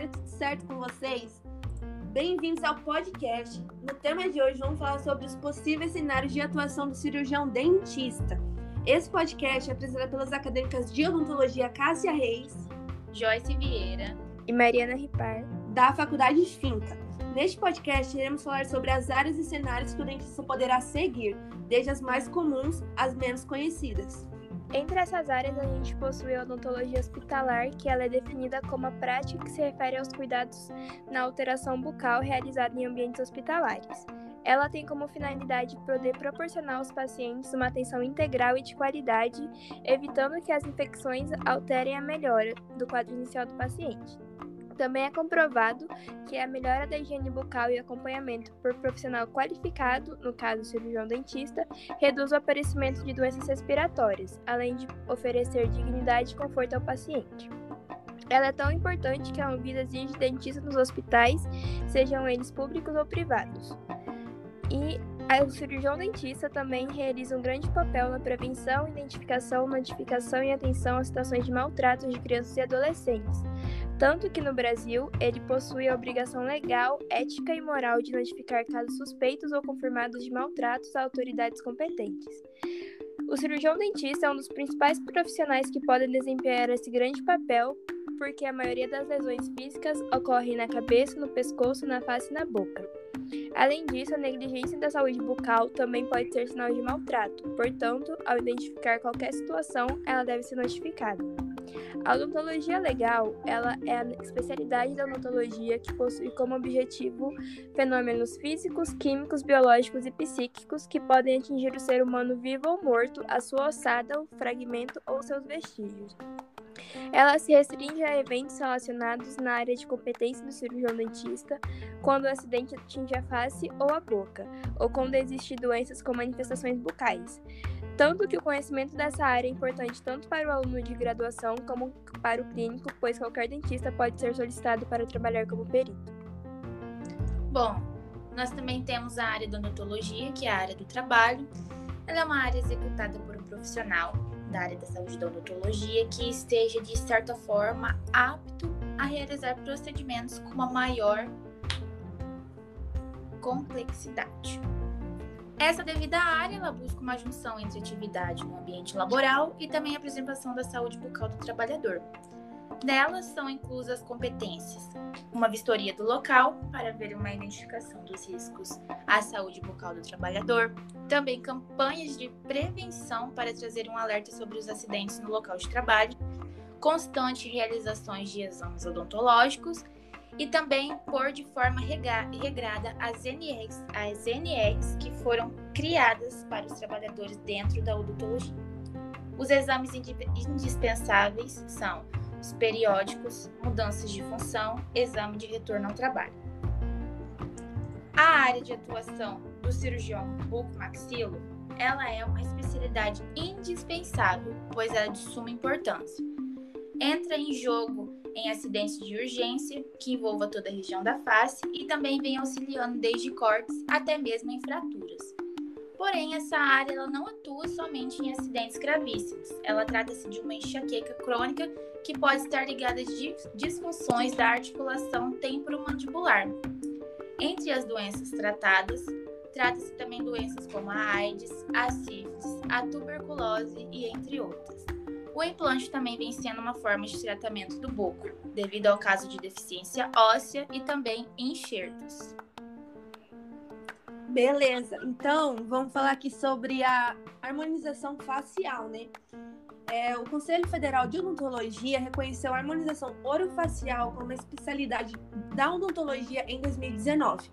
galera, tudo certo com vocês? Bem-vindos ao podcast. No tema de hoje vamos falar sobre os possíveis cenários de atuação do cirurgião dentista. Esse podcast é apresentado pelas acadêmicas de odontologia Cássia Reis, Joyce Vieira e Mariana Ripar, da Faculdade de Finca. Neste podcast, iremos falar sobre as áreas e cenários que o dentista poderá seguir, desde as mais comuns às menos conhecidas. Entre essas áreas, a gente possui a odontologia hospitalar, que ela é definida como a prática que se refere aos cuidados na alteração bucal realizada em ambientes hospitalares. Ela tem como finalidade poder proporcionar aos pacientes uma atenção integral e de qualidade, evitando que as infecções alterem a melhora do quadro inicial do paciente. Também é comprovado que a melhora da higiene bucal e acompanhamento por profissional qualificado, no caso cirurgião dentista, reduz o aparecimento de doenças respiratórias, além de oferecer dignidade e conforto ao paciente. Ela é tão importante que a Anvisa exige dentistas nos hospitais, sejam eles públicos ou privados. E o cirurgião dentista também realiza um grande papel na prevenção, identificação, notificação e atenção às situações de maltrato de crianças e adolescentes, tanto que no Brasil ele possui a obrigação legal, ética e moral de notificar casos suspeitos ou confirmados de maltratos a autoridades competentes. O cirurgião dentista é um dos principais profissionais que podem desempenhar esse grande papel, porque a maioria das lesões físicas ocorre na cabeça, no pescoço, na face e na boca. Além disso, a negligência da saúde bucal também pode ser sinal de maltrato, portanto, ao identificar qualquer situação, ela deve ser notificada. A odontologia legal, ela é a especialidade da odontologia que possui como objetivo fenômenos físicos, químicos, biológicos e psíquicos que podem atingir o ser humano vivo ou morto, a sua ossada, o fragmento ou seus vestígios. Ela se restringe a eventos relacionados na área de competência do cirurgião dentista, quando o acidente atinge a face ou a boca, ou quando existem doenças com manifestações bucais. Tanto que o conhecimento dessa área é importante tanto para o aluno de graduação como para o clínico, pois qualquer dentista pode ser solicitado para trabalhar como perito. Bom, nós também temos a área da odontologia, que é a área do trabalho. Ela é uma área executada por um profissional da área da saúde da odontologia que esteja, de certa forma, apto a realizar procedimentos com uma maior complexidade. Essa devida área ela busca uma junção entre atividade no ambiente laboral e também a preservação da saúde bucal do trabalhador. Nelas são inclusas competências: uma vistoria do local para ver uma identificação dos riscos à saúde bucal do trabalhador, também campanhas de prevenção para trazer um alerta sobre os acidentes no local de trabalho, constante realizações de exames odontológicos. E também pôr de forma regrada as NRs, as NRs que foram criadas para os trabalhadores dentro da odontologia. Os exames indispensáveis são os periódicos, mudanças de função, exame de retorno ao trabalho. A área de atuação do cirurgião bucomaxilo, ela é uma especialidade indispensável, pois ela é de suma importância. Entra em jogo em acidentes de urgência, que envolva toda a região da face, e também vem auxiliando desde cortes até mesmo em fraturas. Porém, essa área ela não atua somente em acidentes gravíssimos. Ela trata-se de uma enxaqueca crônica que pode estar ligada a disfunções da articulação temporomandibular. Entre as doenças tratadas, trata-se também doenças como a AIDS, a sífilis, a tuberculose e entre outras. O implante também vem sendo uma forma de tratamento do boco, devido ao caso de deficiência óssea e também enxertos. Beleza, então vamos falar aqui sobre a harmonização facial, né? É, o Conselho Federal de Odontologia reconheceu a harmonização orofacial como especialidade da odontologia em 2019.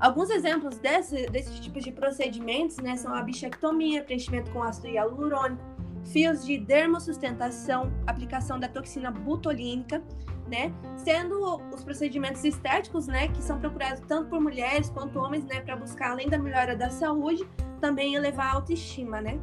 Alguns exemplos desse, desse tipo de procedimentos né, são a bichectomia, preenchimento com ácido hialurônico, fios de dermossustentação, aplicação da toxina butolínica, né? Sendo os procedimentos estéticos, né, que são procurados tanto por mulheres quanto homens, né, para buscar além da melhora da saúde, também elevar a autoestima, né?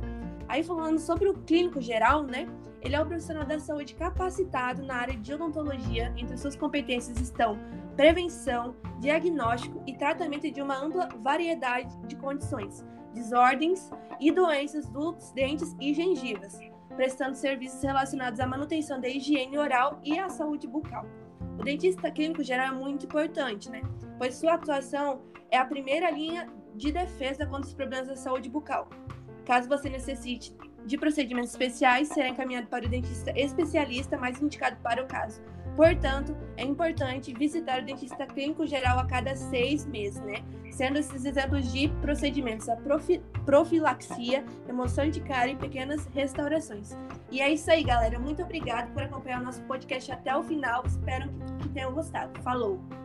Aí falando sobre o clínico geral, né? Ele é um profissional da saúde capacitado na área de odontologia. Entre suas competências estão prevenção, diagnóstico e tratamento de uma ampla variedade de condições, desordens e doenças dos dentes e gengivas, prestando serviços relacionados à manutenção da higiene oral e à saúde bucal. O dentista clínico geral é muito importante, né? Pois sua atuação é a primeira linha de defesa contra os problemas da saúde bucal. Caso você necessite de procedimentos especiais, será encaminhado para o dentista especialista mais indicado para o caso. Portanto, é importante visitar o dentista clínico geral a cada seis meses, né? Sendo esses exemplos de procedimentos a profi profilaxia, remoção de cárie e pequenas restaurações. E é isso aí, galera. Muito obrigada por acompanhar o nosso podcast até o final. Espero que tenham gostado. Falou!